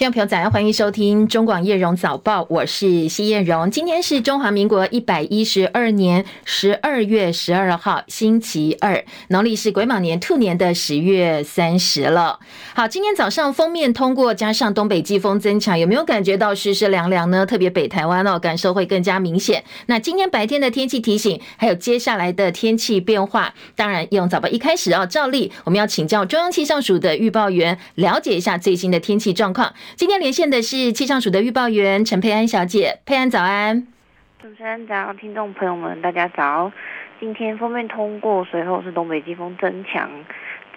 听众朋友，早上欢迎收听中广叶荣早报，我是西燕荣。今天是中华民国一百一十二年十二月十二号，星期二，农历是癸卯年兔年的十月三十了。好，今天早上封面通过，加上东北季风增强，有没有感觉到湿湿凉凉呢？特别北台湾哦，感受会更加明显。那今天白天的天气提醒，还有接下来的天气变化，当然用早报一开始哦，照例我们要请教中央气象署的预报员，了解一下最新的天气状况。今天连线的是气象署的预报员陈佩安小姐，佩安早安。主持人早，听众朋友们大家早。今天锋面通过，随后是东北季风增强，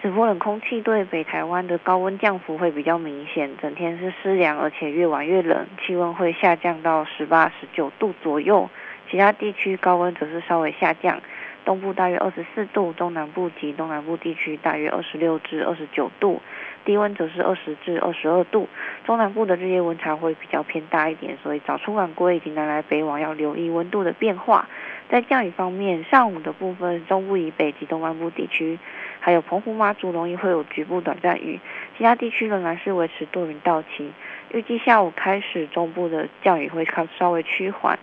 此波冷空气对北台湾的高温降幅会比较明显，整天是湿凉，而且越晚越冷，气温会下降到十八、十九度左右。其他地区高温则是稍微下降，东部大约二十四度，东南部及东南部地区大约二十六至二十九度。低温则是二十至二十二度，中南部的日夜温差会比较偏大一点，所以早出晚归以及南来北往要留意温度的变化。在降雨方面，上午的部分，中部以北及东半部地区，还有澎湖马祖容易会有局部短暂雨，其他地区仍然是维持多云到晴。预计下午开始，中部的降雨会稍稍微趋缓。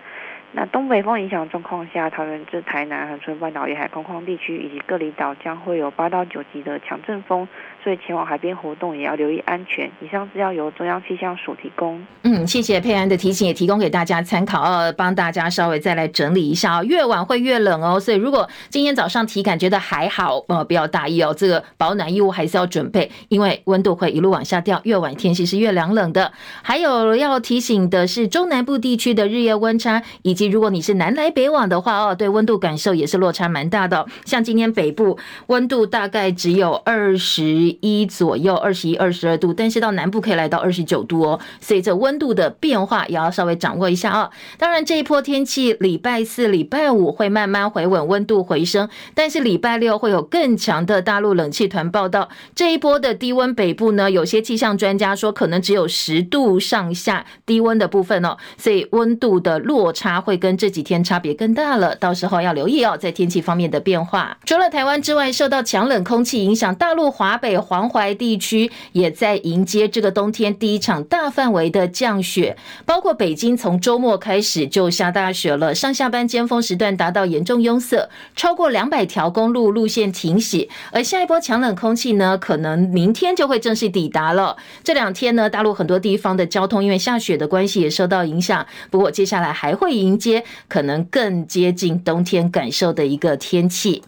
那东北风影响状况下，桃园至台南、恒春半岛沿海空旷地区以及各离岛将会有八到九级的强阵风，所以前往海边活动也要留意安全。以上资料由中央气象署提供。嗯，谢谢佩安的提醒，也提供给大家参考哦，帮大家稍微再来整理一下哦。越晚会越冷哦，所以如果今天早上体感觉得还好，呃，不要大意哦，这个保暖衣物还是要准备，因为温度会一路往下掉，越晚天气是越凉冷的。还有要提醒的是，中南部地区的日夜温差以及如果你是南来北往的话哦，对温度感受也是落差蛮大的。像今天北部温度大概只有二十一左右，二十一、二十二度，但是到南部可以来到二十九度哦。所以这温度的变化也要稍微掌握一下哦。当然这一波天气，礼拜四、礼拜五会慢慢回稳，温度回升，但是礼拜六会有更强的大陆冷气团报道。这一波的低温北部呢，有些气象专家说可能只有十度上下低温的部分哦，所以温度的落差。会跟这几天差别更大了，到时候要留意哦，在天气方面的变化。除了台湾之外，受到强冷空气影响，大陆华北、黄淮地区也在迎接这个冬天第一场大范围的降雪。包括北京，从周末开始就下大雪了，上下班尖峰时段达到严重拥塞，超过两百条公路路线停驶。而下一波强冷空气呢，可能明天就会正式抵达了。这两天呢，大陆很多地方的交通因为下雪的关系也受到影响。不过接下来还会迎。接可能更接近冬天感受的一个天气。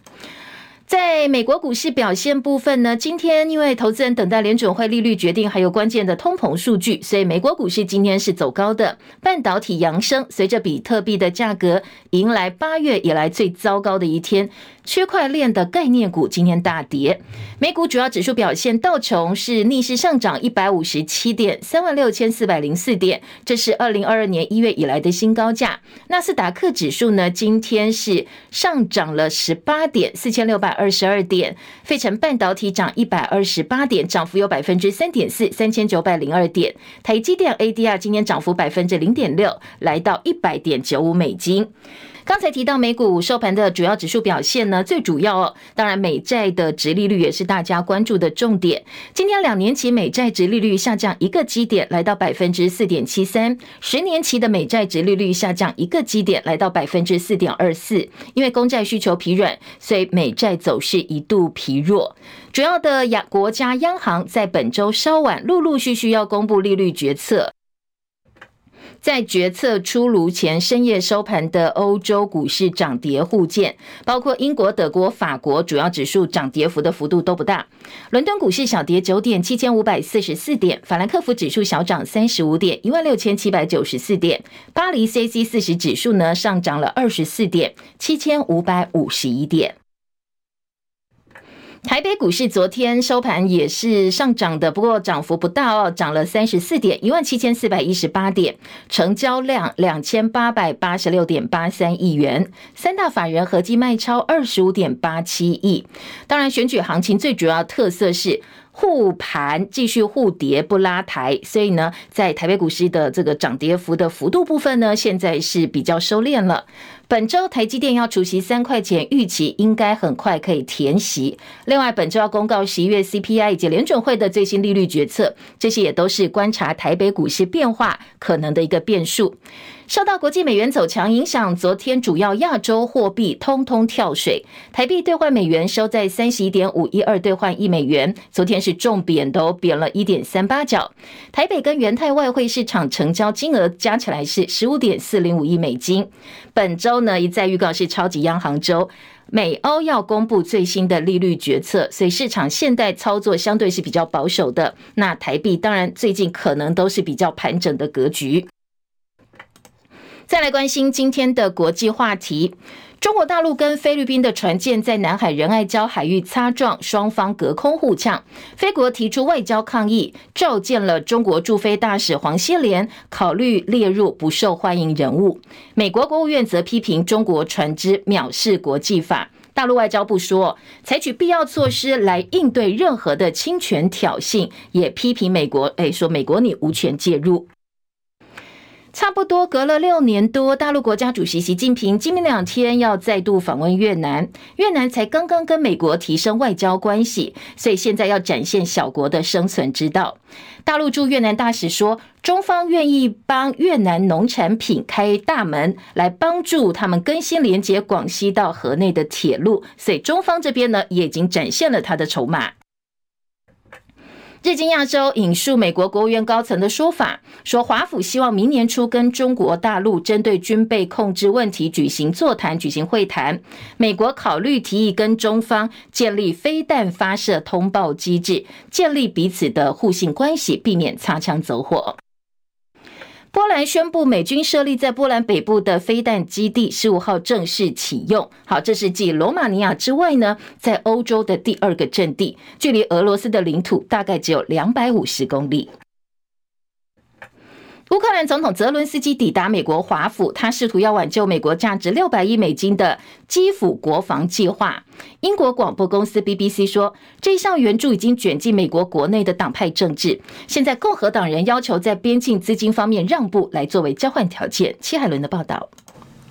在美国股市表现部分呢，今天因为投资人等待联准会利率决定，还有关键的通膨数据，所以美国股市今天是走高的。半导体扬升，随着比特币的价格迎来八月以来最糟糕的一天。区块链的概念股今天大跌，美股主要指数表现，道琼是逆势上涨一百五十七点，三万六千四百零四点，这是二零二二年一月以来的新高价。纳斯达克指数呢，今天是上涨了十八点，四千六百二二十二点。费城半导体涨一百二十八点，涨幅有百分之三点四，三千九百零二点。台积电 ADR 今天涨幅百分之零点六，来到一百点九五美金。刚才提到美股收盘的主要指数表现呢，最主要哦，当然美债的殖利率也是大家关注的重点。今天两年期美债殖利率下降一个基点，来到百分之四点七三；十年期的美债殖利率下降一个基点，来到百分之四点二四。因为公债需求疲软，所以美债走势一度疲弱。主要的亚国家央行在本周稍晚陆陆续续要公布利率决策。在决策出炉前，深夜收盘的欧洲股市涨跌互见，包括英国、德国、法国主要指数涨跌幅的幅度都不大。伦敦股市小跌九点，七千五百四十四点；法兰克福指数小涨三十五点，一万六千七百九十四点；巴黎 c c 四十指数呢上涨了二十四点，七千五百五十一点。台北股市昨天收盘也是上涨的，不过涨幅不大哦，涨了三十四点，一万七千四百一十八点，成交量两千八百八十六点八三亿元，三大法人合计卖超二十五点八七亿。当然，选举行情最主要特色是。护盘继续护跌不拉抬，所以呢，在台北股市的这个涨跌幅的幅度部分呢，现在是比较收敛了。本周台积电要除息三块钱，预期应该很快可以填息。另外，本周要公告十一月 CPI 以及联准会的最新利率决策，这些也都是观察台北股市变化可能的一个变数。受到国际美元走强影响，昨天主要亚洲货币通通跳水，台币兑换美元收在三十一点五一二兑换一美元，昨天是重贬，都贬了一点三八角。台北跟元泰外汇市场成交金额加起来是十五点四零五亿美金。本周呢，一再预告是超级央行周，美欧要公布最新的利率决策，所以市场现在操作相对是比较保守的。那台币当然最近可能都是比较盘整的格局。再来关心今天的国际话题，中国大陆跟菲律宾的船舰在南海仁爱礁海域擦撞，双方隔空互呛。菲国提出外交抗议，召见了中国驻菲大使黄希连，考虑列入不受欢迎人物。美国国务院则批评中国船只藐视国际法。大陆外交部说，采取必要措施来应对任何的侵权挑衅，也批评美国，诶，说美国你无权介入。差不多隔了六年多，大陆国家主席习近平今明两天要再度访问越南。越南才刚刚跟美国提升外交关系，所以现在要展现小国的生存之道。大陆驻越南大使说，中方愿意帮越南农产品开大门，来帮助他们更新连接广西到河内的铁路。所以中方这边呢，也已经展现了他的筹码。日经亚洲引述美国国务院高层的说法，说华府希望明年初跟中国大陆针对军备控制问题举行座谈、举行会谈。美国考虑提议跟中方建立飞弹发射通报机制，建立彼此的互信关系，避免擦枪走火。波兰宣布，美军设立在波兰北部的飞弹基地十五号正式启用。好，这是继罗马尼亚之外呢，在欧洲的第二个阵地，距离俄罗斯的领土大概只有两百五十公里。乌克兰总统泽伦斯基抵达美国华府，他试图要挽救美国价值六百亿美金的基辅国防计划。英国广播公司 BBC 说，这项援助已经卷进美国国内的党派政治。现在共和党人要求在边境资金方面让步，来作为交换条件。戚海伦的报道。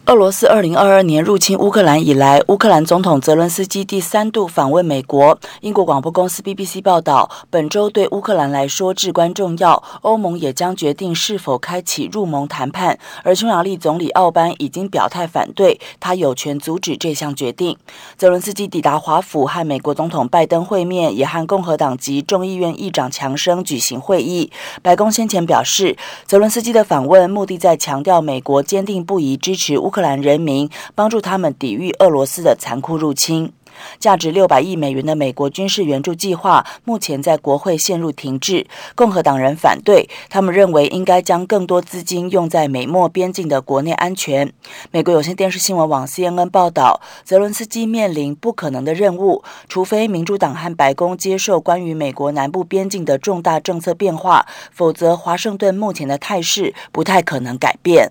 俄罗斯二零二二年入侵乌克兰以来，乌克兰总统泽伦斯基第三度访问美国。英国广播公司 BBC 报道，本周对乌克兰来说至关重要，欧盟也将决定是否开启入盟谈判。而匈牙利总理奥班已经表态反对，他有权阻止这项决定。泽伦斯基抵达华府和美国总统拜登会面，也和共和党籍众议院议长强生举行会议。白宫先前表示，泽伦斯基的访问目的在强调美国坚定不移支持。乌乌克兰人民帮助他们抵御俄罗斯的残酷入侵。价值六百亿美元的美国军事援助计划目前在国会陷入停滞，共和党人反对，他们认为应该将更多资金用在美墨边境的国内安全。美国有线电视新闻网 CNN 报道，泽伦斯基面临不可能的任务，除非民主党和白宫接受关于美国南部边境的重大政策变化，否则华盛顿目前的态势不太可能改变。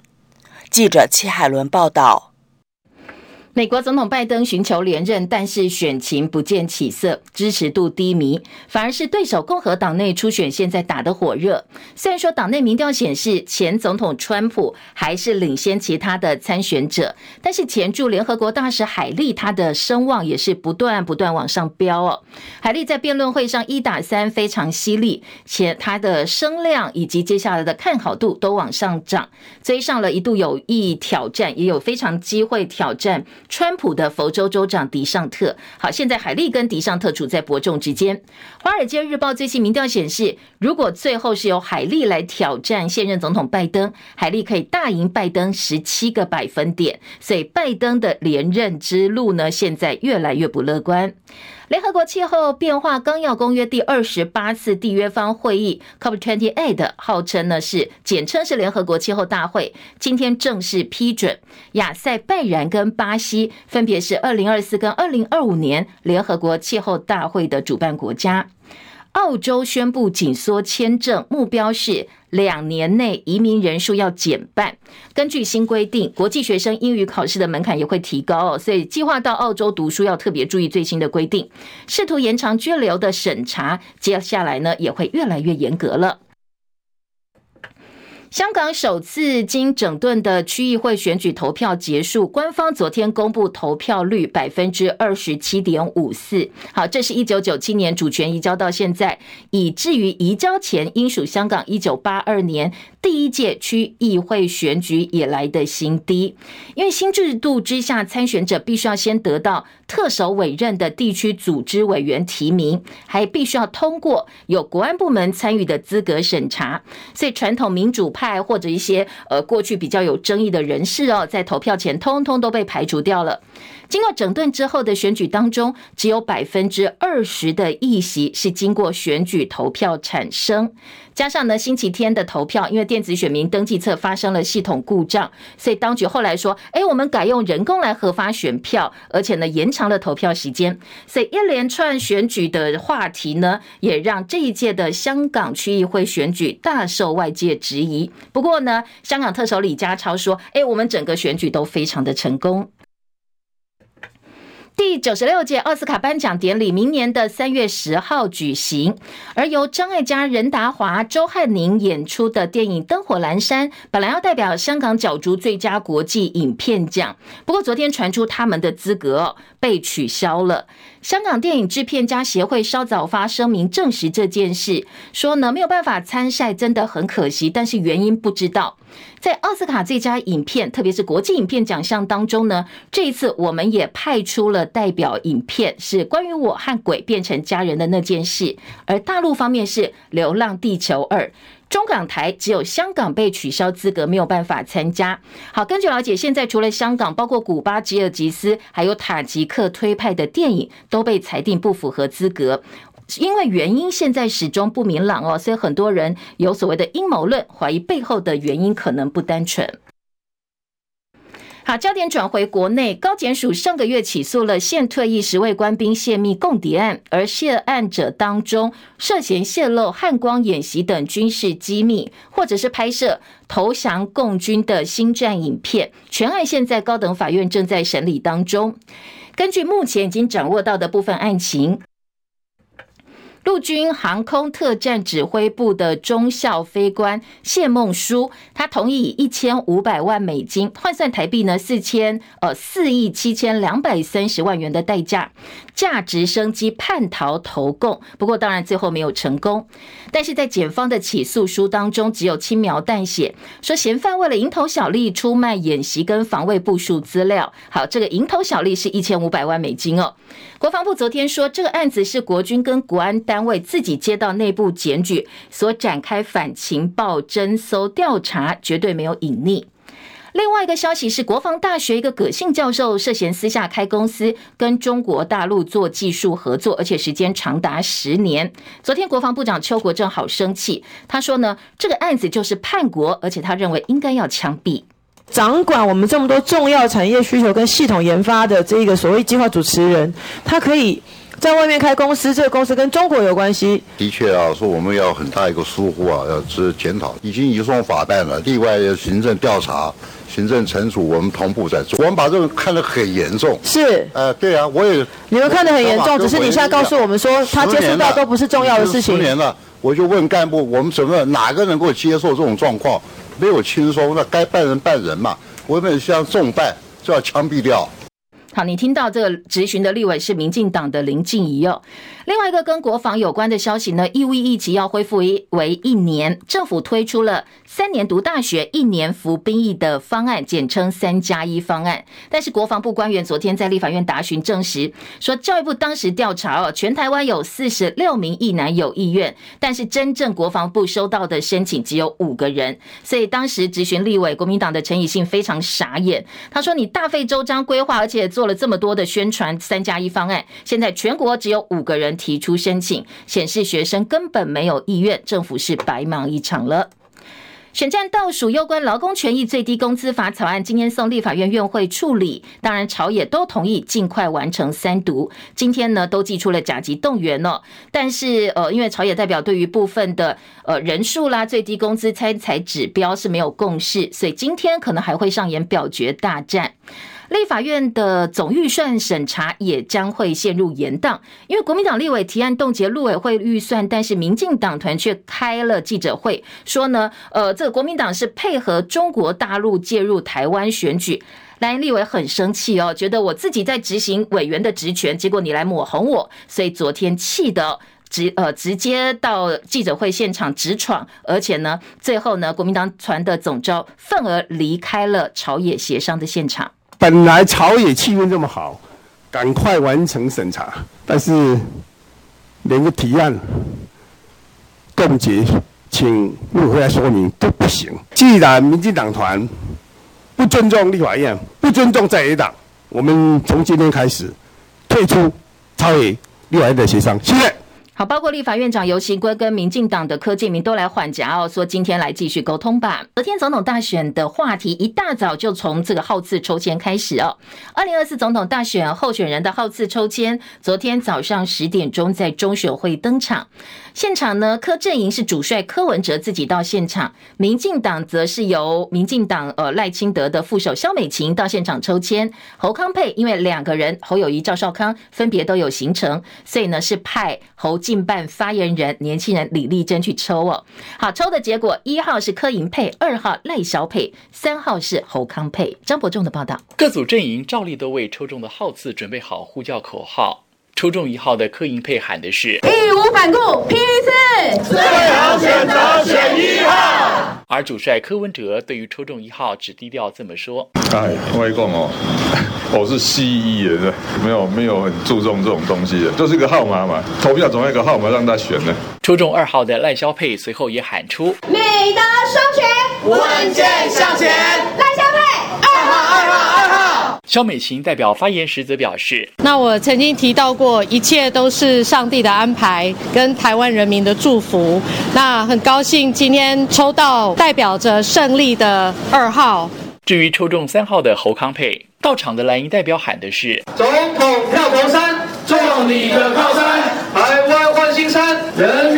记者戚海伦报道。美国总统拜登寻求连任，但是选情不见起色，支持度低迷，反而是对手共和党内初选现在打得火热。虽然说党内民调显示前总统川普还是领先其他的参选者，但是前驻联合国大使海莉他的声望也是不断不断往上飙哦。海莉在辩论会上一打三非常犀利，且他的声量以及接下来的看好度都往上涨，追上了一度有意挑战，也有非常机会挑战。川普的佛州州长迪尚特，好，现在海利跟迪尚特处在伯仲之间。《华尔街日报》最新民调显示，如果最后是由海利来挑战现任总统拜登，海利可以大赢拜登十七个百分点，所以拜登的连任之路呢，现在越来越不乐观。联合国气候变化纲要公约第二十八次缔约方会议 （COP28） 号称呢是简称是联合国气候大会，今天正式批准亚塞拜然跟巴西分别是二零二四跟二零二五年联合国气候大会的主办国家。澳洲宣布紧缩签证，目标是两年内移民人数要减半。根据新规定，国际学生英语考试的门槛也会提高哦，所以计划到澳洲读书要特别注意最新的规定。试图延长居留的审查，接下来呢也会越来越严格了。香港首次经整顿的区议会选举投票结束，官方昨天公布投票率百分之二十七点五四。好，这是一九九七年主权移交到现在，以至于移交前应属香港一九八二年第一届区议会选举以来的新低。因为新制度之下，参选者必须要先得到特首委任的地区组织委员提名，还必须要通过有国安部门参与的资格审查，所以传统民主派或者一些呃过去比较有争议的人士哦，在投票前通通都被排除掉了。经过整顿之后的选举当中，只有百分之二十的议席是经过选举投票产生。加上呢，星期天的投票，因为电子选民登记册发生了系统故障，所以当局后来说：“哎，我们改用人工来核发选票，而且呢延长了投票时间。”所以一连串选举的话题呢，也让这一届的香港区议会选举大受外界质疑。不过呢，香港特首李家超说：“哎，我们整个选举都非常的成功。”第九十六届奥斯卡颁奖典礼明年的三月十号举行，而由张艾嘉、任达华、周汉宁演出的电影《灯火阑珊》本来要代表香港角逐最佳国际影片奖，不过昨天传出他们的资格被取消了。香港电影制片家协会稍早发声明证实这件事，说呢，没有办法参赛，真的很可惜，但是原因不知道。在奥斯卡最佳影片，特别是国际影片奖项当中呢，这一次我们也派出了代表影片，是关于我和鬼变成家人的那件事，而大陆方面是《流浪地球二》。中港台只有香港被取消资格，没有办法参加。好，根据了解，现在除了香港，包括古巴、吉尔吉斯，还有塔吉克推派的电影都被裁定不符合资格，因为原因现在始终不明朗哦，所以很多人有所谓的阴谋论，怀疑背后的原因可能不单纯。好，焦点转回国内，高检署上个月起诉了现退役十位官兵泄密共谍案，而涉案者当中涉嫌泄露汉光演习等军事机密，或者是拍摄投降共军的新战影片，全案现在高等法院正在审理当中。根据目前已经掌握到的部分案情。陆军航空特战指挥部的中校飞官谢梦舒，他同意以一千五百万美金换算台币呢四千呃四亿七千两百三十万元的代价，价值升机叛逃投共。不过当然最后没有成功。但是在检方的起诉书当中，只有轻描淡写说嫌犯为了蝇头小利出卖演习跟防卫部署资料。好，这个蝇头小利是一千五百万美金哦。国防部昨天说，这个案子是国军跟国安单位自己接到内部检举，所展开反情报侦搜调查，绝对没有隐匿。另外一个消息是，国防大学一个葛姓教授涉嫌私下开公司，跟中国大陆做技术合作，而且时间长达十年。昨天国防部长邱国正好生气，他说呢，这个案子就是叛国，而且他认为应该要枪毙。掌管我们这么多重要产业需求跟系统研发的这个所谓计划主持人，他可以。在外面开公司，这个公司跟中国有关系。的确啊，说我们要很大一个疏忽啊，要是检讨，已经移送法办了。另外，行政调查、行政惩处，我们同步在做。我们把这个看得很严重。是。呃，对啊，我也。你们看得很严重，只是你现在告诉我们说，他接触到都不是重要的事情。十年了，我就问干部，我们怎么哪个能够接受这种状况？没有轻松，那该办人办人嘛。我们像重办就要枪毙掉。好，你听到这个质询的立委是民进党的林静怡哦。另外一个跟国防有关的消息呢，义务役期要恢复为为一年，政府推出了三年读大学、一年服兵役的方案，简称“三加一”方案。但是国防部官员昨天在立法院答询证实，说教育部当时调查哦，全台湾有四十六名役男有意愿，但是真正国防部收到的申请只有五个人，所以当时质询立委国民党的陈以信非常傻眼，他说：“你大费周章规划，而且做。”做了这么多的宣传，三加一方案，现在全国只有五个人提出申请，显示学生根本没有意愿，政府是白忙一场了。选战倒数，攸关劳工权益最低工资法草案今天送立法院院会处理，当然朝野都同意尽快完成三读。今天呢都寄出了甲级动员了，但是呃，因为朝野代表对于部分的呃人数啦、最低工资参采指标是没有共识，所以今天可能还会上演表决大战。立法院的总预算审查也将会陷入严宕，因为国民党立委提案冻结陆委会预算，但是民进党团却开了记者会，说呢，呃，这个国民党是配合中国大陆介入台湾选举，蓝立委很生气哦，觉得我自己在执行委员的职权，结果你来抹红我，所以昨天气得直呃直接到记者会现场直闯，而且呢，最后呢，国民党团的总召愤而离开了朝野协商的现场。本来朝野气氛这么好，赶快完成审查，但是连个提案冻结，请陆委会来说明都不行。既然民进党团不尊重立法院，不尊重在野党，我们从今天开始退出朝野立法院的协商。谢谢。好，包括立法院长游锡圭跟民进党的柯建铭都来缓颊哦，说今天来继续沟通吧。昨天总统大选的话题一大早就从这个号次抽签开始哦。二零二四总统大选候选人的号次抽签，昨天早上十点钟在中选会登场。现场呢，柯阵营是主帅柯文哲自己到现场，民进党则是由民进党呃赖清德的副手萧美琴到现场抽签。侯康配因为两个人侯友谊、赵少康分别都有行程，所以呢是派侯进办发言人年轻人李丽珍去抽哦。好，抽的结果一号是柯银佩，二号赖小佩，三号是侯康佩。张伯仲的报道，各组阵营照例都为抽中的号次准备好呼叫口号。抽中一号的柯银佩喊的是“义无反顾，批次最好选择选一号”，而主帅柯文哲对于抽中一号只低调这么说：“哎，我跟你讲哦，我是西医人，没有没有很注重这种东西的，就是一个号码嘛，投票总要一个号码让他选的。”抽中二号的赖萧佩随后也喊出：“美德双全，稳健向前。”赖萧佩。二号，二号，二号。萧美琴代表发言时则表示：“那我曾经提到过，一切都是上帝的安排跟台湾人民的祝福。那很高兴今天抽到代表着胜利的二号。至于抽中三号的侯康佩，到场的蓝营代表喊的是：总统票头山，做你的靠山，台湾换新山，人民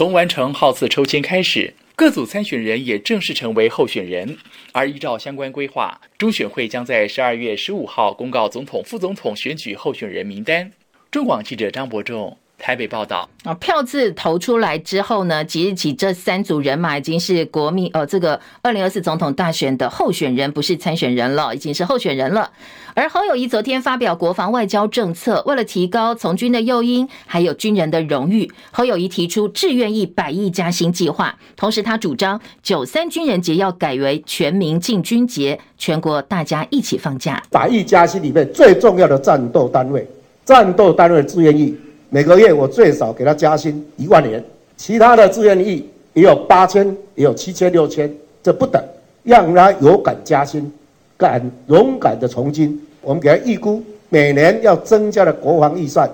从完成号次抽签开始。各组参选人也正式成为候选人，而依照相关规划，中选会将在十二月十五号公告总统、副总统选举候选人名单。中广记者张伯仲。台北报道啊，票字投出来之后呢，即日起这三组人马已经是国民呃，这个二零二四总统大选的候选人，不是参选人了，已经是候选人了。而侯友谊昨天发表国防外交政策，为了提高从军的诱因，还有军人的荣誉，侯友谊提出志愿役百亿加薪计划，同时他主张九三军人节要改为全民进军节，全国大家一起放假。百亿加薪里面最重要的战斗单位，战斗单位志愿役。每个月我最少给他加薪一万元，其他的志愿役也有八千，也有七千、六千，这不等，让他有敢加薪，敢勇敢的从军。我们给他预估每年要增加的国防预算，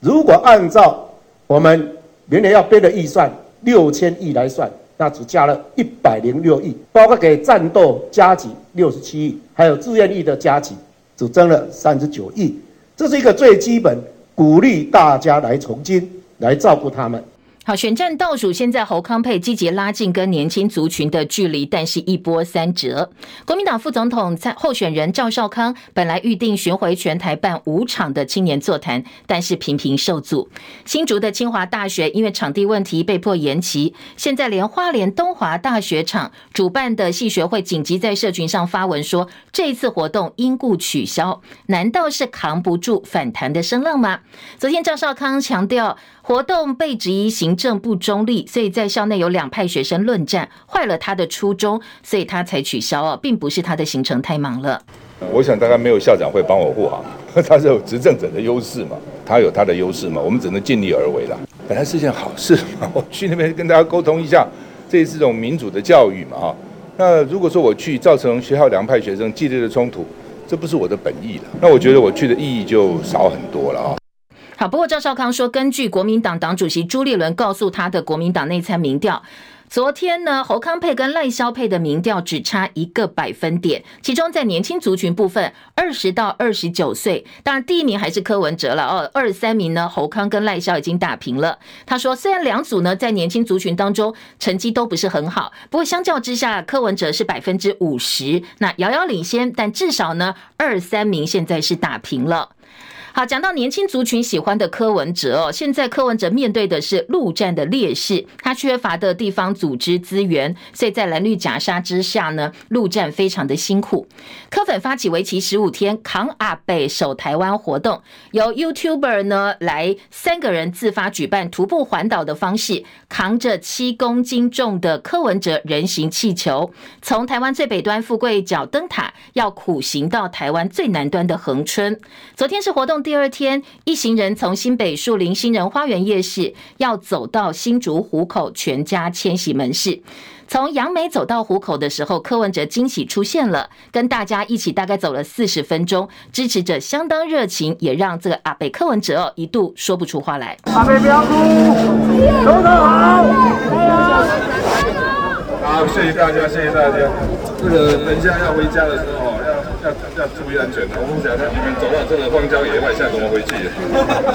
如果按照我们明年要编的预算六千亿来算，那只加了一百零六亿，包括给战斗加给六十七亿，还有志愿役的加给只增了三十九亿，这是一个最基本。鼓励大家来从军，来照顾他们。好，选战倒数，现在侯康佩积极拉近跟年轻族群的距离，但是一波三折。国民党副总统在候选人赵少康本来预定巡回全台办五场的青年座谈，但是频频受阻。新竹的清华大学因为场地问题被迫延期，现在连花莲东华大学场主办的系学会紧急在社群上发文说，这一次活动因故取消。难道是扛不住反弹的声浪吗？昨天赵少康强调。活动被质疑行政不中立，所以在校内有两派学生论战，坏了他的初衷，所以他才取消哦，并不是他的行程太忙了。我想大概没有校长会帮我护航，他是有执政者的优势嘛，他有他的优势嘛，我们只能尽力而为了。本来是件好事嘛，我去那边跟大家沟通一下，这也是种民主的教育嘛哈。那如果说我去造成学校两派学生激烈的冲突，这不是我的本意了，那我觉得我去的意义就少很多了啊。好，不过赵少康说，根据国民党党主席朱立伦告诉他的国民党内参民调。昨天呢，侯康配跟赖萧配的民调只差一个百分点，其中在年轻族群部分，二十到二十九岁，当然第一名还是柯文哲了哦，二三名呢，侯康跟赖萧已经打平了。他说，虽然两组呢在年轻族群当中成绩都不是很好，不过相较之下，柯文哲是百分之五十，那遥遥领先，但至少呢，二三名现在是打平了。好，讲到年轻族群喜欢的柯文哲哦，现在柯文哲面对的是陆战的劣势，他缺乏的地方组织资源，所以在蓝绿夹杀之下呢，陆战非常的辛苦。柯粉发起为期十五天扛阿北守台湾活动，由 YouTuber 呢来三个人自发举办徒步环岛的方式，扛着七公斤重的柯文哲人形气球，从台湾最北端富贵角灯塔要苦行到台湾最南端的恒春。昨天是活动。第二天，一行人从新北树林新人花园夜市要走到新竹湖口全家迁徙门市。从杨梅走到湖口的时候，柯文哲惊喜出现了，跟大家一起大概走了四十分钟，支持者相当热情，也让这个阿北柯文哲一度说不出话来。阿北不要哭，总统好，好，谢谢大家，谢谢大家。这个等一下要回家的时候。要要注意安全，我们想，那你们走到这个荒郊野外，现在怎么回去？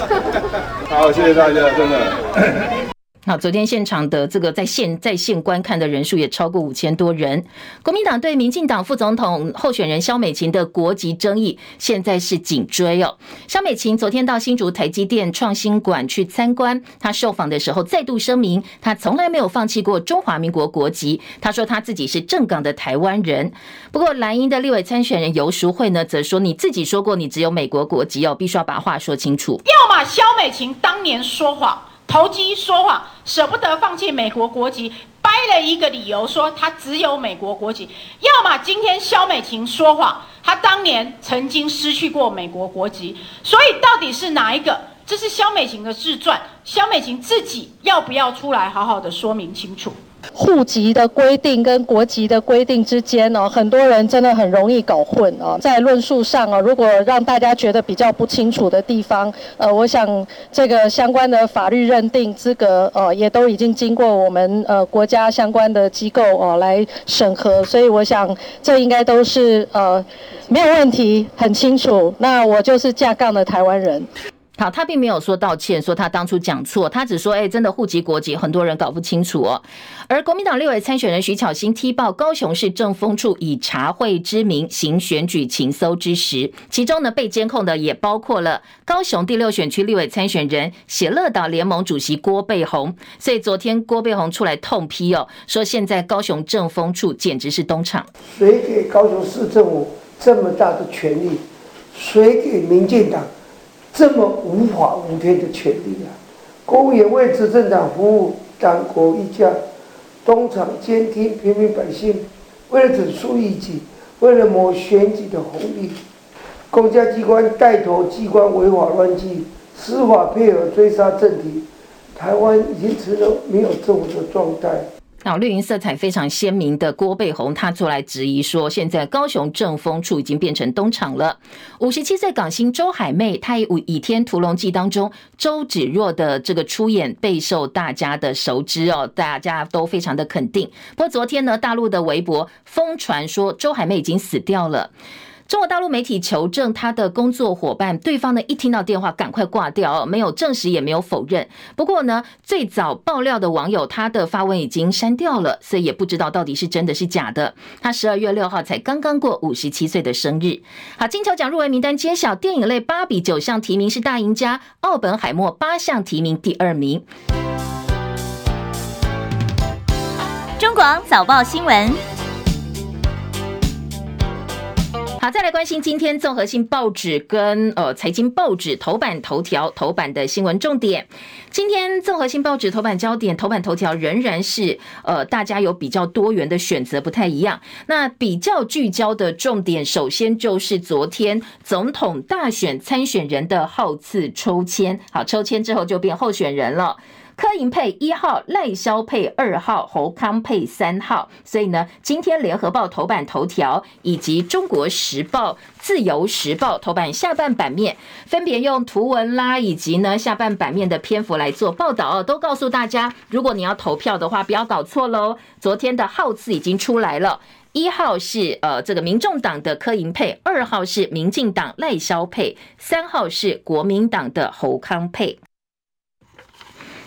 好，谢谢大家，真的。好，昨天现场的这个在线在线观看的人数也超过五千多人。国民党对民进党副总统候选人萧美琴的国籍争议，现在是紧追哦。萧美琴昨天到新竹台积电创新馆去参观，她受访的时候再度声明，她从来没有放弃过中华民国国籍。她说她自己是正港的台湾人。不过蓝营的立委参选人游淑慧呢，则说你自己说过你只有美国国籍哦，必须要把话说清楚。要么萧美琴当年说谎。投机说谎，舍不得放弃美国国籍，掰了一个理由说他只有美国国籍。要么今天肖美琴说谎，她当年曾经失去过美国国籍。所以到底是哪一个？这是肖美琴的自传，肖美琴自己要不要出来好好的说明清楚？户籍的规定跟国籍的规定之间哦，很多人真的很容易搞混哦。在论述上哦，如果让大家觉得比较不清楚的地方，呃，我想这个相关的法律认定资格哦，也都已经经过我们呃国家相关的机构哦来审核，所以我想这应该都是呃没有问题，很清楚。那我就是架杠的台湾人。好，他并没有说道歉，说他当初讲错，他只说，哎，真的户籍国籍很多人搞不清楚哦。而国民党立委参选人徐巧芯踢爆高雄市政风处以查会之名行选举情搜之实，其中呢被监控的也包括了高雄第六选区立委参选人喜乐岛联盟主席郭背红，所以昨天郭背红出来痛批哦，说现在高雄政风处简直是东厂，谁给高雄市政府这么大的权力？谁给民进党？这么无法无天的权利啊！公务员为执政党服务，党国一家，东厂监听平民百姓，为了整肃异己，为了谋选举的红利，公家机关带头机关违法乱纪，司法配合追杀政敌，台湾已经成了没有政府的状态。那绿营色彩非常鲜明的郭背红，他出来质疑说，现在高雄政风处已经变成东厂了。五十七岁港星周海媚，她以《倚天屠龙记》当中周芷若的这个出演备受大家的熟知哦，大家都非常的肯定。不过昨天呢，大陆的微博疯传说周海媚已经死掉了。中国大陆媒体求证他的工作伙伴，对方呢一听到电话赶快挂掉，没有证实也没有否认。不过呢，最早爆料的网友他的发文已经删掉了，所以也不知道到底是真的是假的。他十二月六号才刚刚过五十七岁的生日。好，金球奖入围名单揭晓，电影类芭比九项提名是大赢家，奥本海默八项提名第二名。中广早报新闻。好，再来关心今天综合性报纸跟呃财经报纸头版头条头版的新闻重点。今天综合性报纸头版焦点，头版头条仍然是呃大家有比较多元的选择，不太一样。那比较聚焦的重点，首先就是昨天总统大选参选人的号次抽签。好，抽签之后就变候选人了。柯银配一号，赖萧配二号，侯康配三号。所以呢，今天联合报头版头条以及中国时报、自由时报头版下半版面，分别用图文啦以及呢下半版面的篇幅来做报道哦，都告诉大家，如果你要投票的话，不要搞错喽。昨天的号次已经出来了。一号是呃这个民众党的柯银配，二号是民进党赖萧配，三号是国民党的侯康配。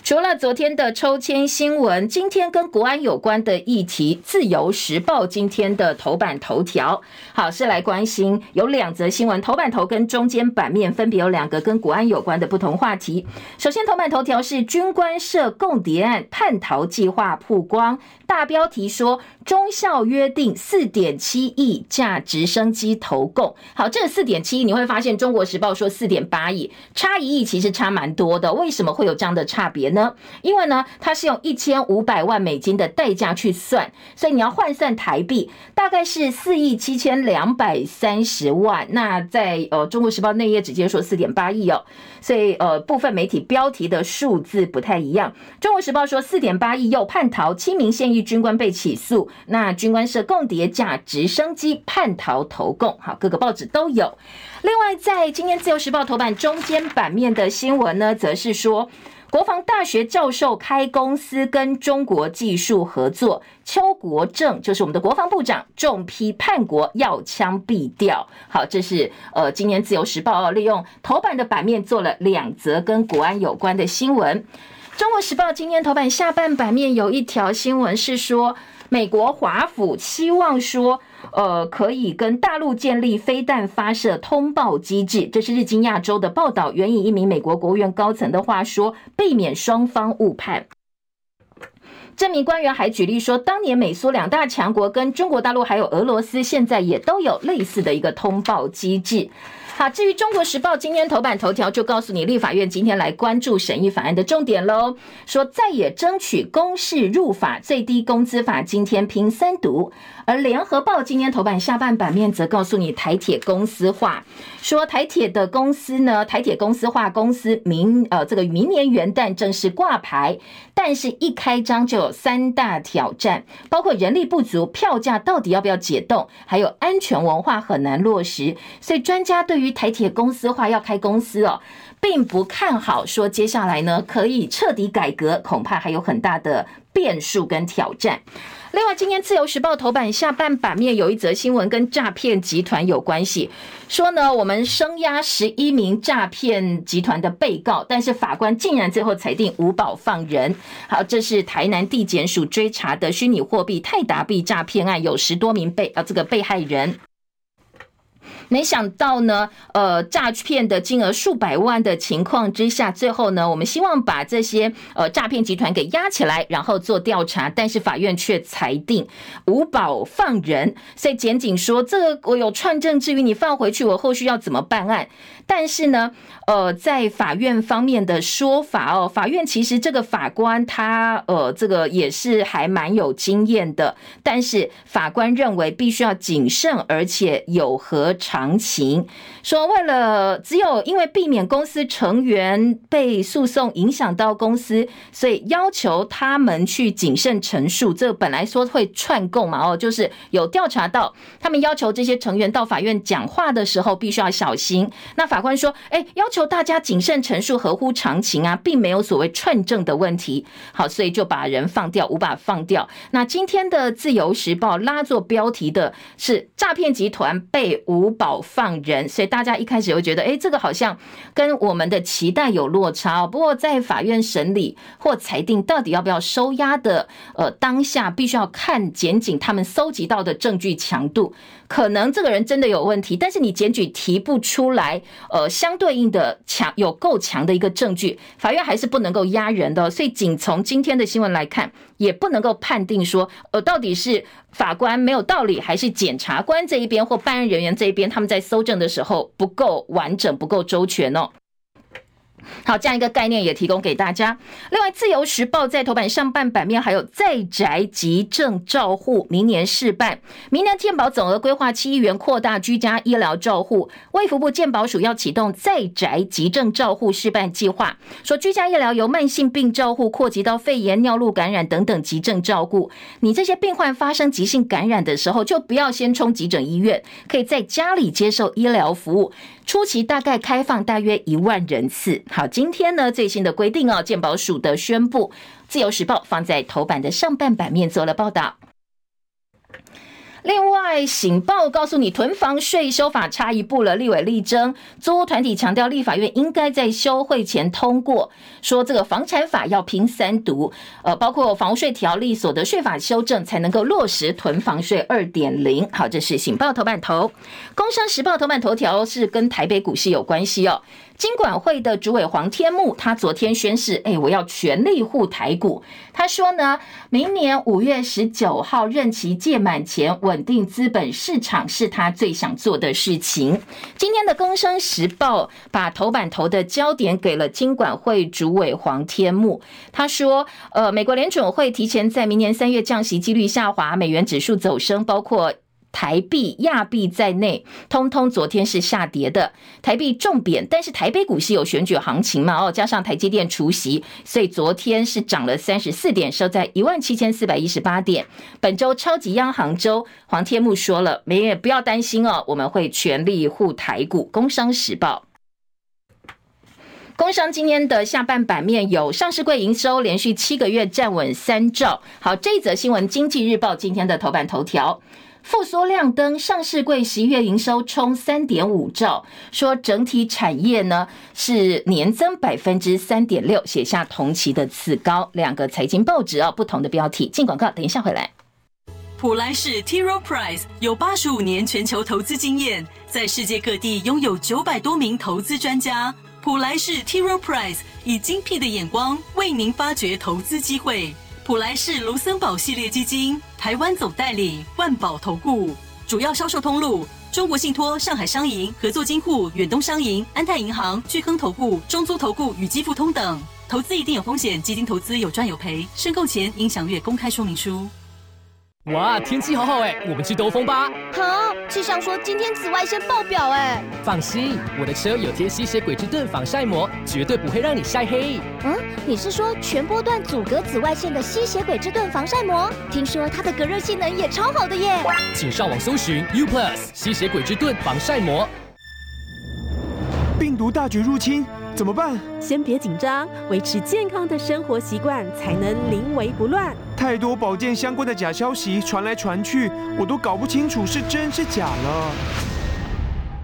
除了昨天的抽签新闻，今天跟国安有关的议题，《自由时报》今天的头版头条，好，是来关心有两则新闻，头版头跟中间版面分别有两个跟国安有关的不同话题。首先，头版头条是军官社共谍案叛逃计划曝光，大标题说中校约定四点七亿架直升机投共。好，这个四点七亿，你会发现《中国时报》说四点八亿，差一亿其实差蛮多的，为什么会有这样的差别呢？因为呢，它是用一千五百万美金的代价去算，所以你要换算台币，大概是四亿七千两百三十万。那在呃《中国时报》内页直接说四点八亿哦，所以呃部分媒体标题的数字不太一样。《中国时报》说四点八亿又叛逃，七名现役军官被起诉。那军官社共谍架直升机叛逃投共，好，各个报纸都有。另外，在今天《自由时报》头版中间版面的新闻呢，则是说。国防大学教授开公司跟中国技术合作，邱国正就是我们的国防部长，重批叛国，要枪毙掉。好，这是呃，今年自由时报利用头版的版面做了两则跟国安有关的新闻。中国时报今天头版下半版面有一条新闻是说，美国华府希望说。呃，可以跟大陆建立飞弹发射通报机制，这是日经亚洲的报道，援引一名美国国务院高层的话说，避免双方误判。这名官员还举例说，当年美苏两大强国跟中国大陆还有俄罗斯，现在也都有类似的一个通报机制。好，至于《中国时报》今天头版头条就告诉你，立法院今天来关注审议法案的重点喽，说再也争取公示入法最低工资法，今天拼三读。而《联合报》今天头版下半版面则告诉你台铁公司化，说台铁的公司呢，台铁公司化公司明呃这个明年元旦正式挂牌，但是一开张就有三大挑战，包括人力不足、票价到底要不要解冻，还有安全文化很难落实，所以专家对于台铁公司化要开公司哦，并不看好。说接下来呢，可以彻底改革，恐怕还有很大的变数跟挑战。另外，今天自由时报头版下半版面有一则新闻跟诈骗集团有关系，说呢，我们声押十一名诈骗集团的被告，但是法官竟然最后裁定无保放人。好，这是台南地检署追查的虚拟货币泰达币诈骗案，有十多名被呃这个被害人。没想到呢，呃，诈骗的金额数百万的情况之下，最后呢，我们希望把这些呃诈骗集团给压起来，然后做调查，但是法院却裁定无保放人。所以检警说，这个我有串证，至于你放回去，我后续要怎么办案？但是呢，呃，在法院方面的说法哦，法院其实这个法官他呃，这个也是还蛮有经验的，但是法官认为必须要谨慎，而且有何常情，说为了只有因为避免公司成员被诉讼影响到公司，所以要求他们去谨慎陈述。这本来说会串供嘛，哦，就是有调查到他们要求这些成员到法院讲话的时候必须要小心。那法官说：“哎，要求大家谨慎陈述，合乎常情啊，并没有所谓串证的问题。好，所以就把人放掉，无法放掉。那今天的《自由时报》拉作标题的是诈骗集团被无保放人，所以大家一开始会觉得，哎，这个好像跟我们的期待有落差。不过在法院审理或裁定到底要不要收押的，呃，当下必须要看检警他们搜集到的证据强度。”可能这个人真的有问题，但是你检举提不出来，呃，相对应的强有够强的一个证据，法院还是不能够压人的。所以，仅从今天的新闻来看，也不能够判定说，呃，到底是法官没有道理，还是检察官这一边或办案人员这一边，他们在搜证的时候不够完整、不够周全哦。好，这样一个概念也提供给大家。另外，《自由时报》在头版上半版面还有在宅急症照护，明年试办，明年健保总额规划七亿元，扩大居家医疗照护。卫福部健保署要启动在宅急症照护试办计划，说居家医疗由慢性病照护扩及到肺炎、尿路感染等等急症照顾。你这些病患发生急性感染的时候，就不要先冲急诊医院，可以在家里接受医疗服务。初期大概开放大约一万人次。好，今天呢最新的规定哦，健保署的宣布，自由时报放在头版的上半版面做了报道。另外，醒报告诉你，囤房税修法差一步了。立委力争，租屋团体强调，立法院应该在休会前通过，说这个房产法要拼三读，呃，包括房屋税条例、所得税法修正，才能够落实囤房税二点零。好，这是醒报头版头，工商时报头版头条是跟台北股市有关系哦。金管会的主委黄天牧，他昨天宣誓，哎，我要全力护台股。他说呢，明年五月十九号任期届满前，稳定资本市场是他最想做的事情。今天的《工商时报》把头版头的焦点给了金管会主委黄天牧。他说，呃，美国联准会提前在明年三月降息几率下滑，美元指数走升，包括。台币、亚币在内，通通昨天是下跌的。台币重贬，但是台北股市有选举行情嘛？哦，加上台积电除息，所以昨天是涨了三十四点，收在一万七千四百一十八点。本周超级央行周，黄天木说了，没也不要担心哦，我们会全力护台股。工商时报，工商今天的下半版面有上市柜营收连续七个月站稳三兆。好，这一则新闻，经济日报今天的头版头条。复苏亮灯，上市柜十一月营收冲三点五兆，说整体产业呢是年增百分之三点六，写下同期的次高。两个财经报纸啊，不同的标题。进广告，等一下回来。普莱士 T r o Price 有八十五年全球投资经验，在世界各地拥有九百多名投资专家。普莱士 T r o Price 以精辟的眼光为您发掘投资机会。普莱士卢森堡系列基金，台湾总代理万宝投顾，主要销售通路中国信托、上海商银、合作金库、远东商银、安泰银行、巨亨投顾、中租投顾与基富通等。投资一定有风险，基金投资有赚有赔，申购前应详阅公开说明书。哇，天气好好哎，我们去兜风吧。好，气象说今天紫外线爆表哎。放心，我的车有贴吸血鬼之盾防晒膜，绝对不会让你晒黑。嗯，你是说全波段阻隔紫外线的吸血鬼之盾防晒膜？听说它的隔热性能也超好的耶。请上网搜寻 U Plus 吸血鬼之盾防晒膜。病毒大举入侵，怎么办？先别紧张，维持健康的生活习惯，才能临危不乱。太多保健相关的假消息传来传去，我都搞不清楚是真是假了。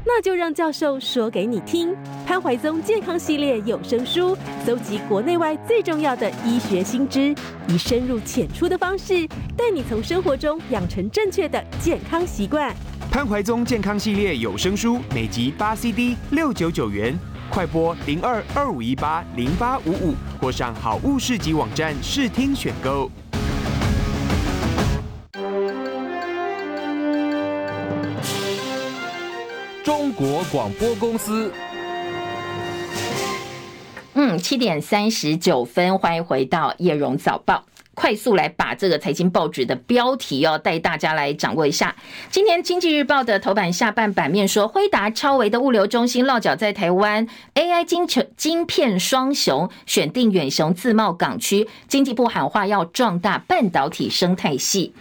那就让教授说给你听。潘怀宗健康系列有声书，搜集国内外最重要的医学新知，以深入浅出的方式，带你从生活中养成正确的健康习惯。潘怀宗健康系列有声书，每集八 CD，六九九元。快播零二二五一八零八五五，或上好物市集网站试听选购。国广播公司。嗯，七点三十九分，欢迎回到叶荣早报。快速来把这个财经报纸的标题哦，带大家来掌握一下。今天经济日报的头版下半版面说，辉达、超微的物流中心落脚在台湾，AI 晶晶片双雄选定远雄自贸港区，经济部喊话要壮大半导体生态系。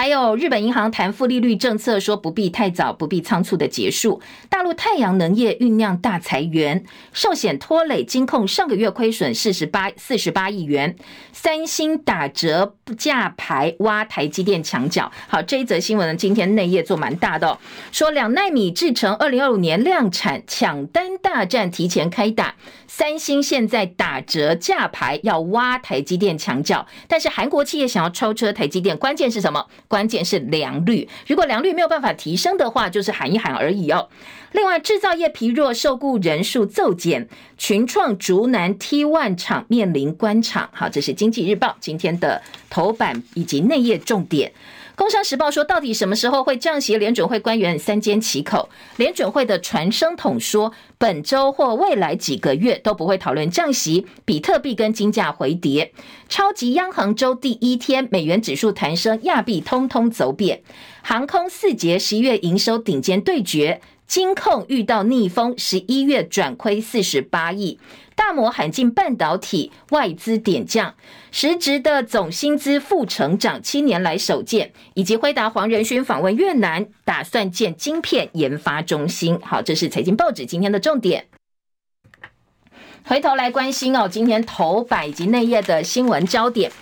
还有日本银行谈负利率政策，说不必太早，不必仓促的结束。大陆太阳能业酝酿大裁员，寿险拖累金控上个月亏损四十八四十八亿元。三星打折价牌挖台积电墙角。好，这一则新闻呢，今天内页做蛮大的，哦说两奈米制程二零二五年量产，抢单大战提前开打。三星现在打折价牌要挖台积电墙角，但是韩国企业想要超车台积电，关键是什么？关键是良率，如果良率没有办法提升的话，就是喊一喊而已哦。另外，制造业疲弱，受雇人数骤减，群创竹南 T1 厂面临关厂。好，这是经济日报今天的头版以及内页重点。工商时报说，到底什么时候会降息？联准会官员三缄其口。联准会的传声筒说，本周或未来几个月都不会讨论降息。比特币跟金价回跌。超级央行周第一天，美元指数弹升，亚币通通走贬。航空四节十一月营收顶尖对决。金控遇到逆风，十一月转亏四十八亿。大摩喊进半导体，外资点将，实职的总薪资负成长，七年来首见。以及辉达黄仁勋访问越南，打算建晶片研发中心。好，这是财经报纸今天的重点。回头来关心哦，今天头版以及内页的新闻焦点。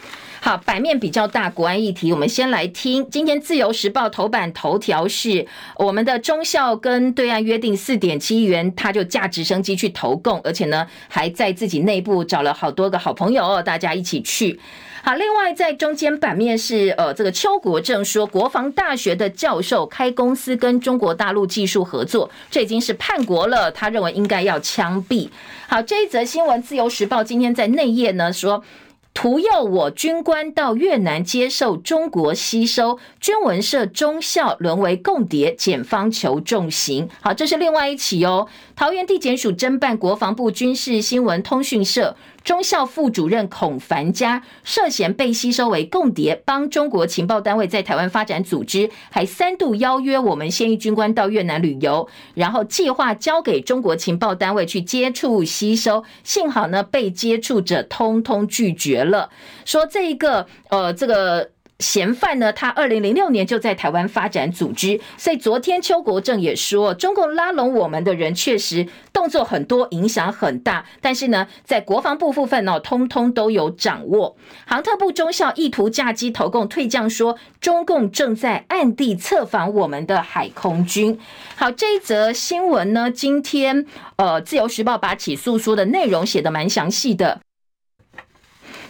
好，版面比较大，国安议题，我们先来听。今天《自由时报》头版头条是我们的中校跟对岸约定四点七亿元，他就驾直升机去投共，而且呢还在自己内部找了好多个好朋友，大家一起去。好，另外在中间版面是呃，这个邱国正说，国防大学的教授开公司跟中国大陆技术合作，这已经是叛国了，他认为应该要枪毙。好，这一则新闻，《自由时报》今天在内页呢说。图诱我军官到越南接受中国吸收，军文社中校沦为共谍，检方求重刑。好，这是另外一起哦。桃园地检署侦办国防部军事新闻通讯社。中校副主任孔凡嘉涉嫌被吸收为共谍，帮中国情报单位在台湾发展组织，还三度邀约我们现役军官到越南旅游，然后计划交给中国情报单位去接触吸收。幸好呢，被接触者通通拒绝了，说这一个呃这个。嫌犯呢，他二零零六年就在台湾发展组织，所以昨天邱国正也说，中共拉拢我们的人确实动作很多，影响很大，但是呢，在国防部部分呢，通通都有掌握。航特部中校意图驾机投共退将说，中共正在暗地策反我们的海空军。好，这一则新闻呢，今天呃，自由时报把起诉书的内容写得蛮详细的。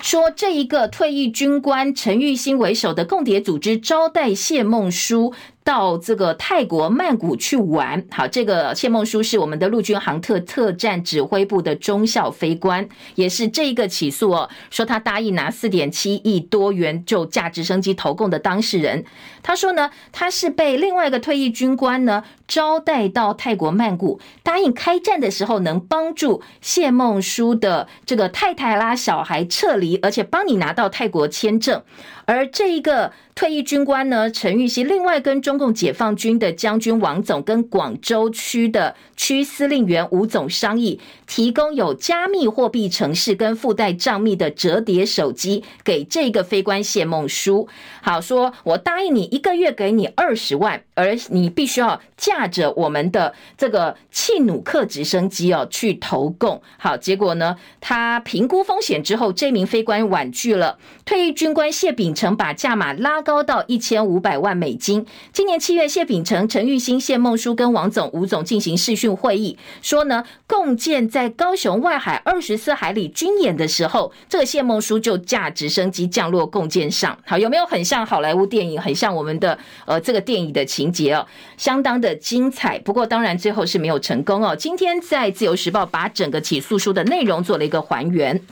说这一个退役军官陈玉新为首的共谍组织招待谢孟书到这个泰国曼谷去玩。好，这个谢孟书是我们的陆军航特特战指挥部的中校飞官，也是这一个起诉哦，说他答应拿四点七亿多元就驾直升机投共的当事人。他说呢，他是被另外一个退役军官呢招待到泰国曼谷，答应开战的时候能帮助谢孟书的这个太太啦、小孩撤离，而且帮你拿到泰国签证。而这一个退役军官呢，陈玉熙，另外跟中共解放军的将军王总跟广州区的区司令员吴总商议，提供有加密货币程式跟附带账密的折叠手机给这个非官谢孟书。好，说我答应你一个月给你二十万，而你必须要驾着我们的这个契努克直升机哦去投共。好，结果呢，他评估风险之后，这名飞官婉拒了。退役军官谢炳成把价码拉高到一千五百万美金。今年七月，谢秉成、陈玉新、谢孟书跟王总、吴总进行视讯会议，说呢，共建在高雄外海二十四海里军演的时候，这个谢孟书就驾直升机降落共建上。好，有没有很像好莱坞电影，很像我们的呃这个电影的情节哦，相当的精彩。不过当然最后是没有成功哦。今天在自由时报把整个起诉书的内容做了一个还原。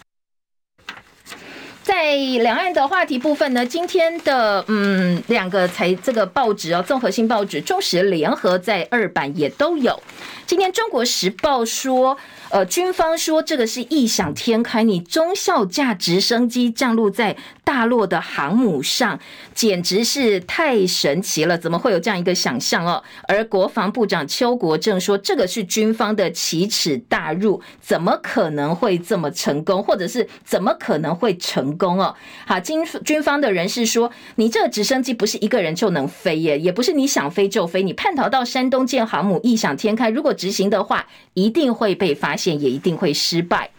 在两岸的话题部分呢，今天的嗯两个才这个报纸哦，综合性报纸《中时联合》在二版也都有。今天《中国时报》说。呃，军方说这个是异想天开，你中校驾直升机降落在大陆的航母上，简直是太神奇了！怎么会有这样一个想象哦？而国防部长邱国正说，这个是军方的奇耻大辱，怎么可能会这么成功，或者是怎么可能会成功哦？好，军军方的人士说，你这个直升机不是一个人就能飞耶，也不是你想飞就飞，你叛逃到山东建航母，异想天开，如果执行的话，一定会被发现。也一定会失败。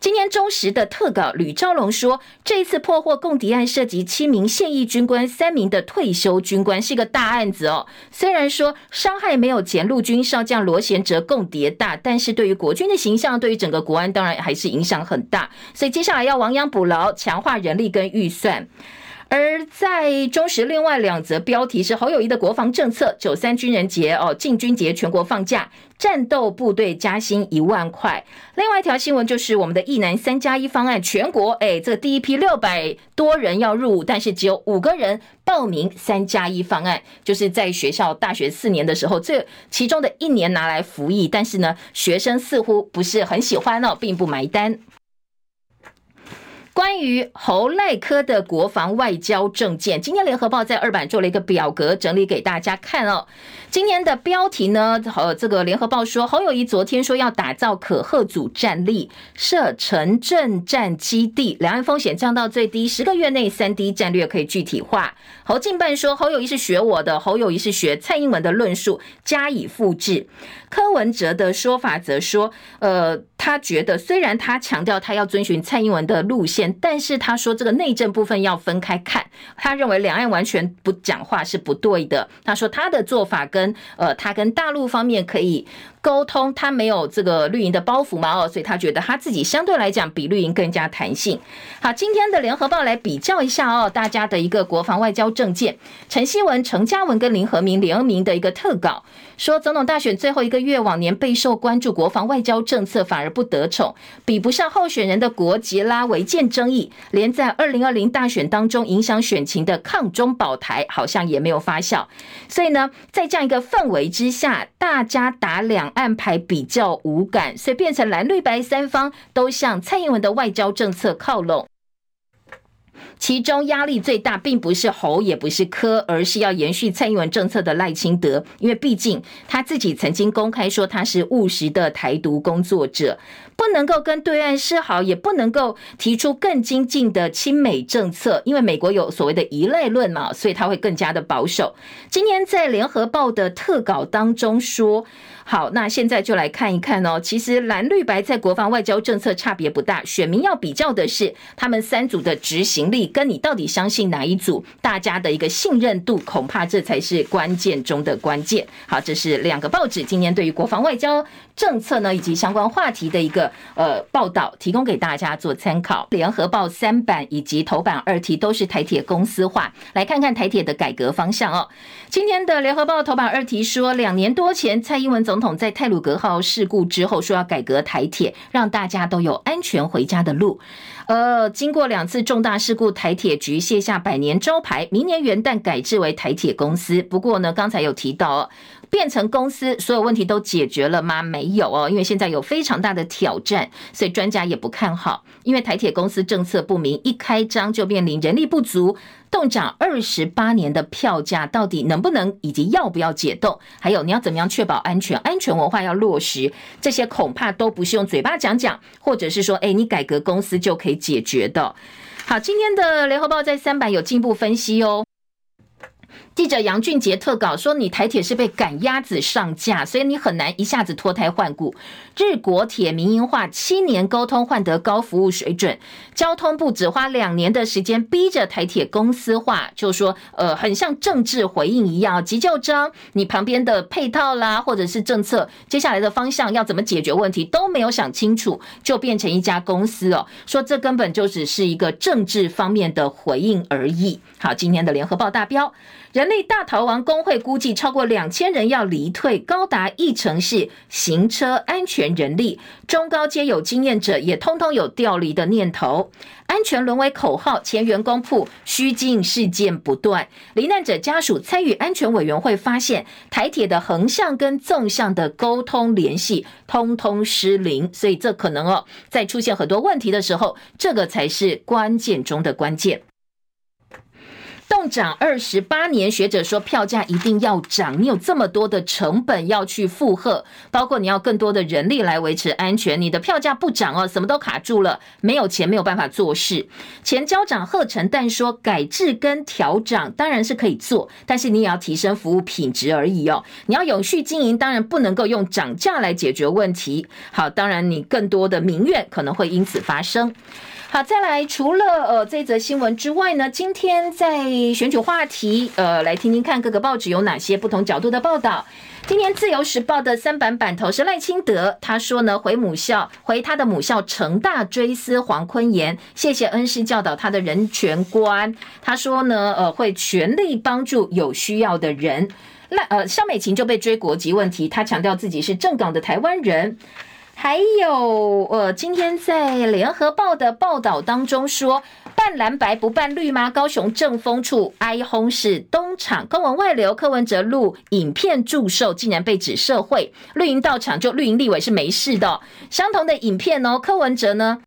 今天中时的特稿吕昭龙说，这一次破获共谍案涉及七名现役军官、三名的退休军官，是一个大案子哦。虽然说伤害没有前陆军少将罗贤哲共谍大，但是对于国军的形象，对于整个国安，当然还是影响很大。所以接下来要亡羊补牢，强化人力跟预算。而在中时，另外两则标题是侯友谊的国防政策：九三军人节哦，靖军节全国放假，战斗部队加薪一万块。另外一条新闻就是我们的一男三加一方案，全国哎，这第一批六百多人要入伍，但是只有五个人报名三加一方案，就是在学校大学四年的时候，这其中的一年拿来服役，但是呢，学生似乎不是很喜欢哦，并不买单。关于侯赖科的国防外交政见，今天联合报在二版做了一个表格，整理给大家看哦。今天的标题呢，呃，这个联合报说，侯友谊昨天说要打造可贺组战力，设城镇战基地，两岸风险降到最低，十个月内三 D 战略可以具体化。侯进办说，侯友谊是学我的，侯友谊是学蔡英文的论述加以复制。柯文哲的说法则说，呃，他觉得虽然他强调他要遵循蔡英文的路线，但是他说这个内政部分要分开看。他认为两岸完全不讲话是不对的。他说他的做法跟呃，他跟大陆方面可以。沟通，他没有这个绿营的包袱嘛？哦，所以他觉得他自己相对来讲比绿营更加弹性。好，今天的联合报来比较一下哦，大家的一个国防外交政见，陈希文、陈嘉文跟林和明联名的一个特稿，说总统大选最后一个月，往年备受关注国防外交政策反而不得宠，比不上候选人的国籍啦、违建争议，连在二零二零大选当中影响选情的抗中保台，好像也没有发酵。所以呢，在这样一个氛围之下，大家打两。岸牌比较无感，所以变成蓝绿白三方都向蔡英文的外交政策靠拢。其中压力最大，并不是侯，也不是柯，而是要延续蔡英文政策的赖清德，因为毕竟他自己曾经公开说他是务实的台独工作者，不能够跟对岸示好，也不能够提出更精进的亲美政策，因为美国有所谓的一类论嘛，所以他会更加的保守。今天在联合报的特稿当中说。好，那现在就来看一看哦。其实蓝绿白在国防外交政策差别不大，选民要比较的是他们三组的执行力，跟你到底相信哪一组，大家的一个信任度，恐怕这才是关键中的关键。好，这是两个报纸今年对于国防外交政策呢以及相关话题的一个呃报道，提供给大家做参考。联合报三版以及头版二题都是台铁公司化，来看看台铁的改革方向哦。今天的联合报头版二题说，两年多前蔡英文总统在泰鲁格号事故之后说要改革台铁，让大家都有安全回家的路。呃，经过两次重大事故，台铁局卸下百年招牌，明年元旦改制为台铁公司。不过呢，刚才有提到，变成公司，所有问题都解决了吗？没有哦，因为现在有非常大的挑战，所以专家也不看好。因为台铁公司政策不明，一开张就面临人力不足。冻涨二十八年的票价到底能不能以及要不要解冻？还有你要怎么样确保安全？安全文化要落实，这些恐怕都不是用嘴巴讲讲，或者是说，哎，你改革公司就可以解决的。好，今天的联合报在三版有进一步分析哦。记者杨俊杰特稿说：“你台铁是被赶鸭子上架，所以你很难一下子脱胎换骨。日国铁民营化七年沟通换得高服务水准，交通部只花两年的时间逼着台铁公司化，就说呃，很像政治回应一样，急就章，你旁边的配套啦，或者是政策，接下来的方向要怎么解决问题都没有想清楚，就变成一家公司哦。说这根本就只是一个政治方面的回应而已。好，今天的联合报大标。”人力大逃亡，工会估计超过两千人要离退，高达一成是行车安全人力，中高阶有经验者也通通有调离的念头。安全沦为口号，前员工铺虚惊事件不断，罹难者家属参与安全委员会发现，台铁的横向跟纵向的沟通联系通通失灵，所以这可能哦，在出现很多问题的时候，这个才是关键中的关键。冻涨二十八年，学者说票价一定要涨。你有这么多的成本要去负荷，包括你要更多的人力来维持安全，你的票价不涨哦，什么都卡住了，没有钱没有办法做事。前交长贺陈旦说，改制跟调涨当然是可以做，但是你也要提升服务品质而已哦。你要永续经营，当然不能够用涨价来解决问题。好，当然你更多的民怨可能会因此发生。好，再来，除了呃这则新闻之外呢，今天在选举话题，呃，来听听看各个报纸有哪些不同角度的报道。今天自由时报的三版版头是赖清德，他说呢，回母校，回他的母校成大追思黄坤炎，谢谢恩师教导他的人权观。他说呢，呃，会全力帮助有需要的人。赖呃，萧美琴就被追国籍问题，他强调自己是正港的台湾人。还有呃，今天在联合报的报道当中说，半蓝白不半绿吗？高雄政风处哀轰是东厂柯文外流，柯文哲录影片祝寿，竟然被指社会绿营到场就绿营立委是没事的，相同的影片哦，柯文哲呢？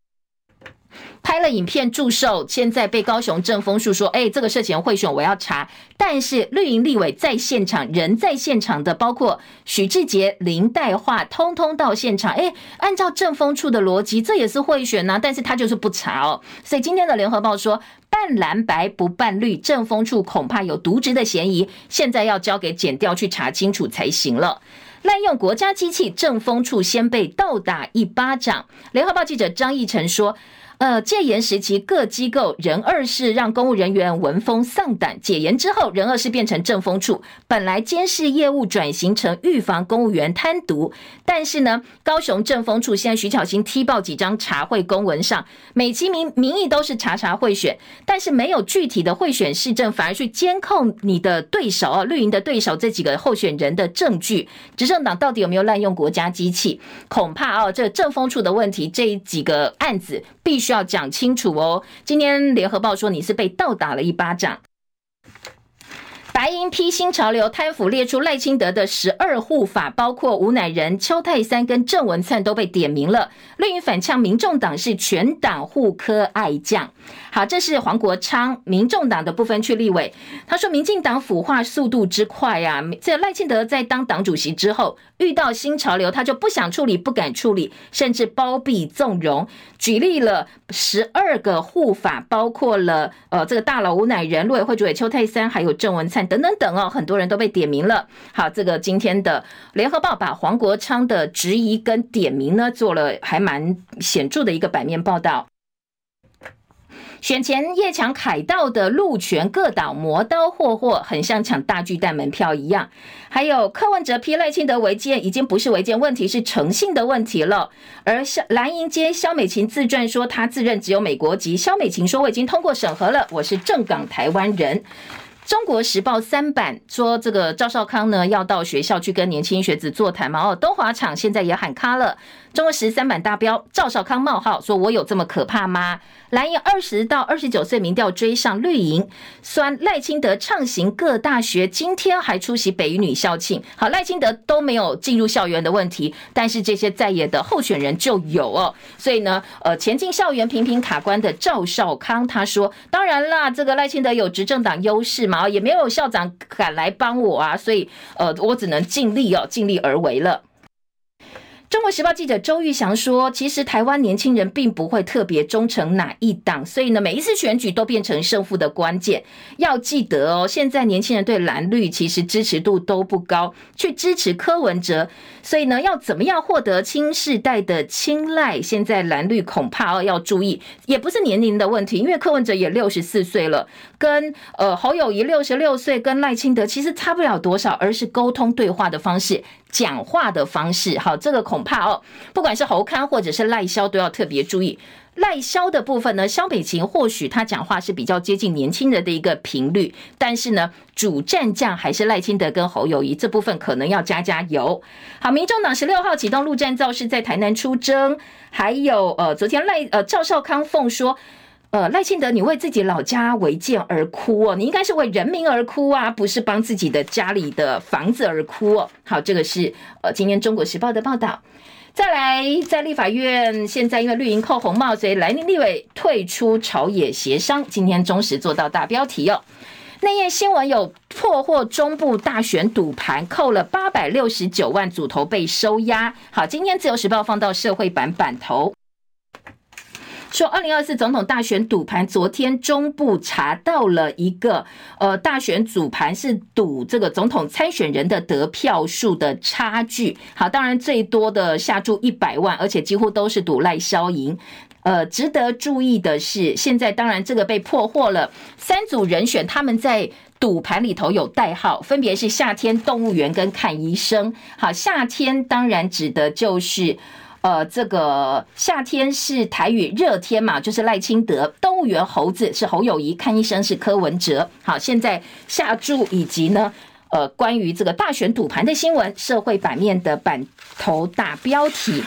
拍了影片祝寿，现在被高雄政风处说，哎，这个涉嫌贿选，我要查。但是绿营立委在现场，人在现场的，包括许志杰、林岱樺，通通到现场。哎，按照政风处的逻辑，这也是贿选呐、但是他就是不查哦。所以今天的联合报说，半蓝白不半绿，政风处恐怕有渎职的嫌疑，现在要交给检调去查清楚才行了。滥用国家机器，政风处先被倒打一巴掌。联合报记者张义成说。呃，戒严时期各机构人二室让公务人员闻风丧胆，解严之后人二室变成政风处，本来监视业务转型成预防公务员贪渎，但是呢，高雄政风处现在徐巧芯踢爆几张查会公文上，美其名名义都是查查贿选，但是没有具体的贿选市政，反而去监控你的对手啊，绿营的对手这几个候选人的证据，执政党到底有没有滥用国家机器？恐怕哦，这政风处的问题，这几个案子必须。需要讲清楚哦。今天联合报说你是被倒打了一巴掌。白银批新潮流贪腐，列出赖清德的十二护法，包括吴乃仁、邱泰三跟郑文灿都被点名了。另一反呛，民众党是全党护科爱将。好，这是黄国昌，民众党的部分区立委。他说，民进党腐化速度之快啊！这赖清德在当党主席之后，遇到新潮流，他就不想处理，不敢处理，甚至包庇纵容。举例了十二个护法，包括了呃这个大佬吴乃仁、陆委会主委邱太三，还有郑文灿等等等哦，很多人都被点名了。好，这个今天的联合报把黄国昌的质疑跟点名呢，做了还蛮显著的一个版面报道。选前夜抢凯道的路权各党磨刀霍霍，很像抢大巨蛋门票一样。还有柯文哲批赖清德违建，已经不是违建问题，是诚信的问题了。而蓝营街肖美琴自传说，他自认只有美国籍。肖美琴说：“我已经通过审核了，我是正港台湾人。”中国时报三版说，这个赵少康呢要到学校去跟年轻学子座谈嘛。哦，东华厂现在也喊卡了。中国时三版大标，赵少康冒号说：“我有这么可怕吗？”蓝营二十到二十九岁民调追上绿营，酸赖清德畅行各大学，今天还出席北一女校庆。好，赖清德都没有进入校园的问题，但是这些在野的候选人就有哦。所以呢，呃，前进校园频频卡关的赵少康他说：“当然啦，这个赖清德有执政党优势嘛，也没有校长敢来帮我啊，所以呃，我只能尽力哦，尽力而为了。”中国时报记者周玉祥说：“其实台湾年轻人并不会特别忠诚哪一党，所以呢，每一次选举都变成胜负的关键。要记得哦，现在年轻人对蓝绿其实支持度都不高，去支持柯文哲，所以呢，要怎么样获得新世代的青睐？现在蓝绿恐怕哦要注意，也不是年龄的问题，因为柯文哲也六十四岁了，跟呃侯友宜六十六岁，跟赖清德其实差不了多少，而是沟通对话的方式。”讲话的方式，好，这个恐怕哦，不管是侯康或者是赖萧，都要特别注意。赖萧的部分呢，萧美琴或许他讲话是比较接近年轻人的一个频率，但是呢，主战将还是赖清德跟侯友宜，这部分可能要加加油。好，民众党十六号启动陆战造势，在台南出征，还有呃，昨天赖呃赵少康奉说。呃，赖清德，你为自己老家违建而哭哦，你应该是为人民而哭啊，不是帮自己的家里的房子而哭哦。好，这个是呃今天中国时报的报道。再来，在立法院，现在因为绿营扣红帽，所以蓝营立委退出朝野协商。今天中时做到大标题哦，内页新闻有破获中部大选赌盘，扣了八百六十九万组头被收押。好，今天自由时报放到社会版版头。说二零二四总统大选赌盘，昨天中部查到了一个呃大选组盘是赌这个总统参选人的得票数的差距。好，当然最多的下注一百万，而且几乎都是赌赖萧赢。呃，值得注意的是，现在当然这个被破获了，三组人选他们在赌盘里头有代号，分别是夏天动物园跟看医生。好，夏天当然指的就是。呃，这个夏天是台语热天嘛，就是赖清德；动物园猴子是侯友谊，看医生是柯文哲。好，现在下注以及呢，呃，关于这个大选赌盘的新闻，社会版面的版头大标题。